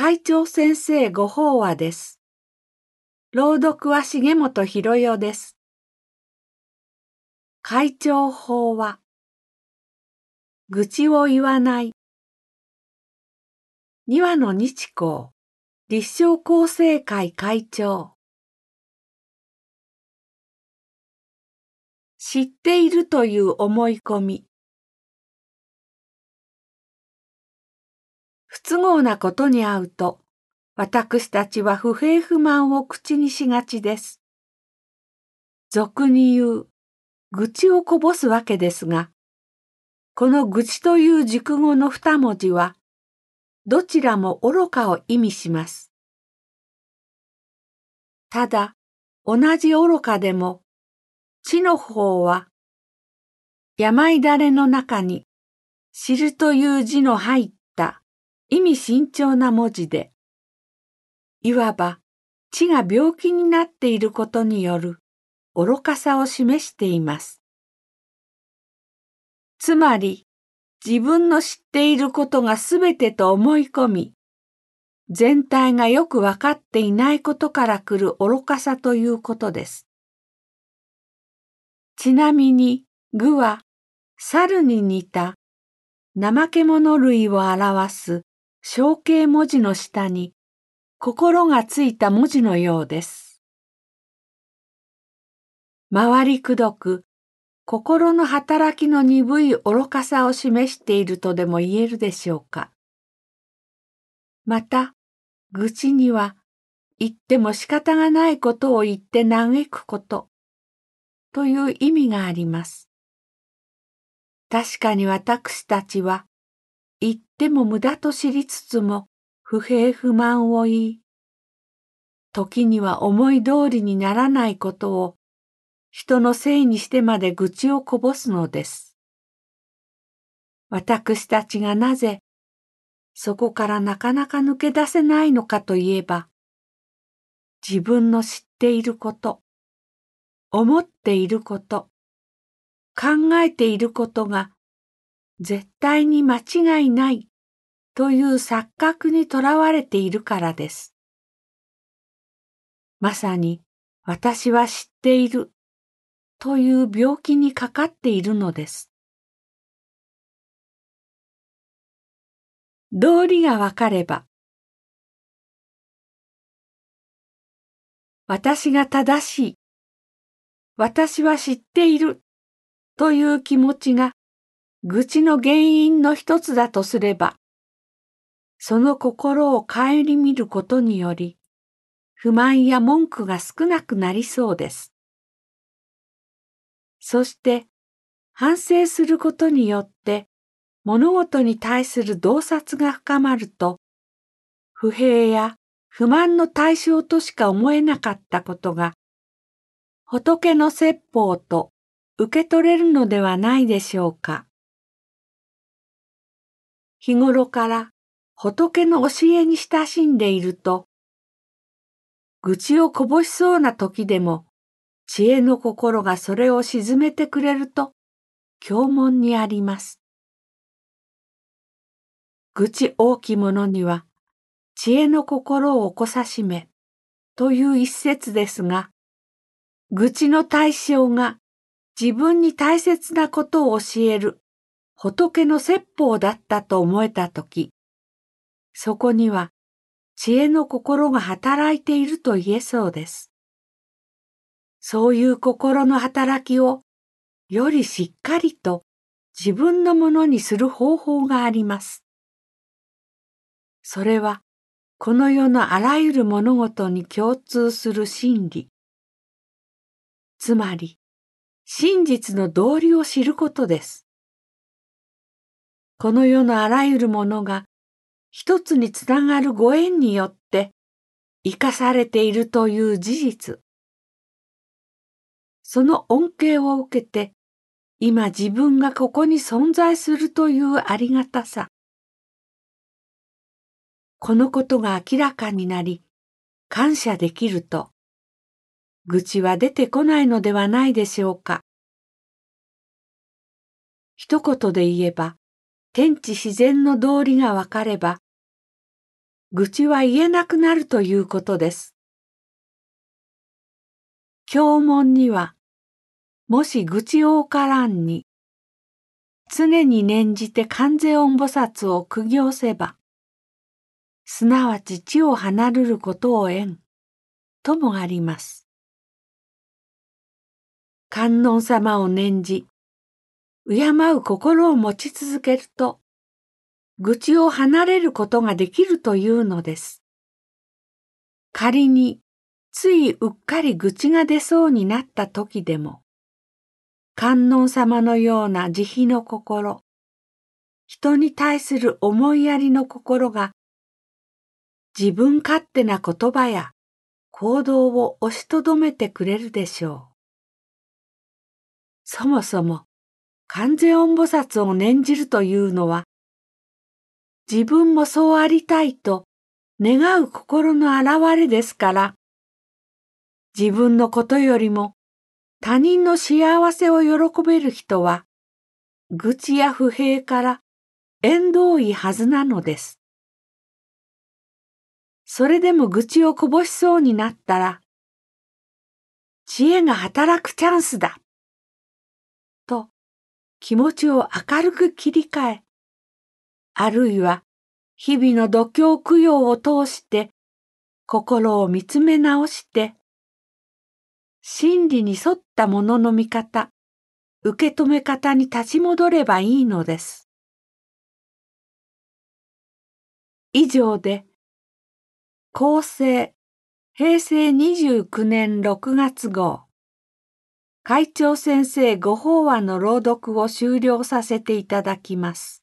会長先生ご法話です。朗読は重本博代です。会長法話愚痴を言わない二羽の日光立正厚生会会長知っているという思い込み都合なことに遭うと、私たちは不平不満を口にしがちです。俗に言う、愚痴をこぼすわけですが、この愚痴という熟語の二文字は、どちらも愚かを意味します。ただ、同じ愚かでも、地の方は、病だれの中に、知るという字の入った意味慎重な文字で、いわば血が病気になっていることによる愚かさを示しています。つまり、自分の知っていることがすべてと思い込み、全体がよくわかっていないことから来る愚かさということです。ちなみに、具は、猿に似た怠け者類を表す象形文字の下に心がついた文字のようです。回りくどく心の働きの鈍い愚かさを示しているとでも言えるでしょうか。また、愚痴には言っても仕方がないことを言って嘆くことという意味があります。確かに私たちは言っても無駄と知りつつも不平不満を言い、時には思い通りにならないことを人のせいにしてまで愚痴をこぼすのです。私たちがなぜそこからなかなか抜け出せないのかといえば、自分の知っていること、思っていること、考えていることが絶対に間違いないという錯覚にとらわれているからです。まさに私は知っているという病気にかかっているのです。道理がわかれば私が正しい私は知っているという気持ちが愚痴の原因の一つだとすれば、その心を顧みることにより、不満や文句が少なくなりそうです。そして、反省することによって、物事に対する洞察が深まると、不平や不満の対象としか思えなかったことが、仏の説法と受け取れるのではないでしょうか。日頃から仏の教えに親しんでいると、愚痴をこぼしそうな時でも、知恵の心がそれを沈めてくれると、教文にあります。愚痴大きものには、知恵の心を起こさしめ、という一節ですが、愚痴の対象が自分に大切なことを教える仏の説法だったと思えたとき、そこには知恵の心が働いていると言えそうです。そういう心の働きをよりしっかりと自分のものにする方法があります。それはこの世のあらゆる物事に共通する真理。つまり、真実の道理を知ることです。この世のあらゆるものが一つにつながるご縁によって生かされているという事実。その恩恵を受けて今自分がここに存在するというありがたさ。このことが明らかになり感謝できると愚痴は出てこないのではないでしょうか。一言で言えば天地自然の道理がわかれば、愚痴は言えなくなるということです。教文には、もし愚痴をおからんに、常に念じて観世音菩薩を苦行せば、すなわち地を離るることを縁、ともあります。観音様を念じ、敬う心を持ち続けると、愚痴を離れることができるというのです。仮に、ついうっかり愚痴が出そうになった時でも、観音様のような慈悲の心、人に対する思いやりの心が、自分勝手な言葉や行動を押しとどめてくれるでしょう。そもそも、完全音菩薩を念じるというのは、自分もそうありたいと願う心の表れですから、自分のことよりも他人の幸せを喜べる人は、愚痴や不平から縁遠いはずなのです。それでも愚痴をこぼしそうになったら、知恵が働くチャンスだ。気持ちを明るく切り替え、あるいは日々の度胸供養を通して心を見つめ直して真理に沿ったものの見方、受け止め方に立ち戻ればいいのです。以上で、厚生平成29年6月号会長先生ご法話の朗読を終了させていただきます。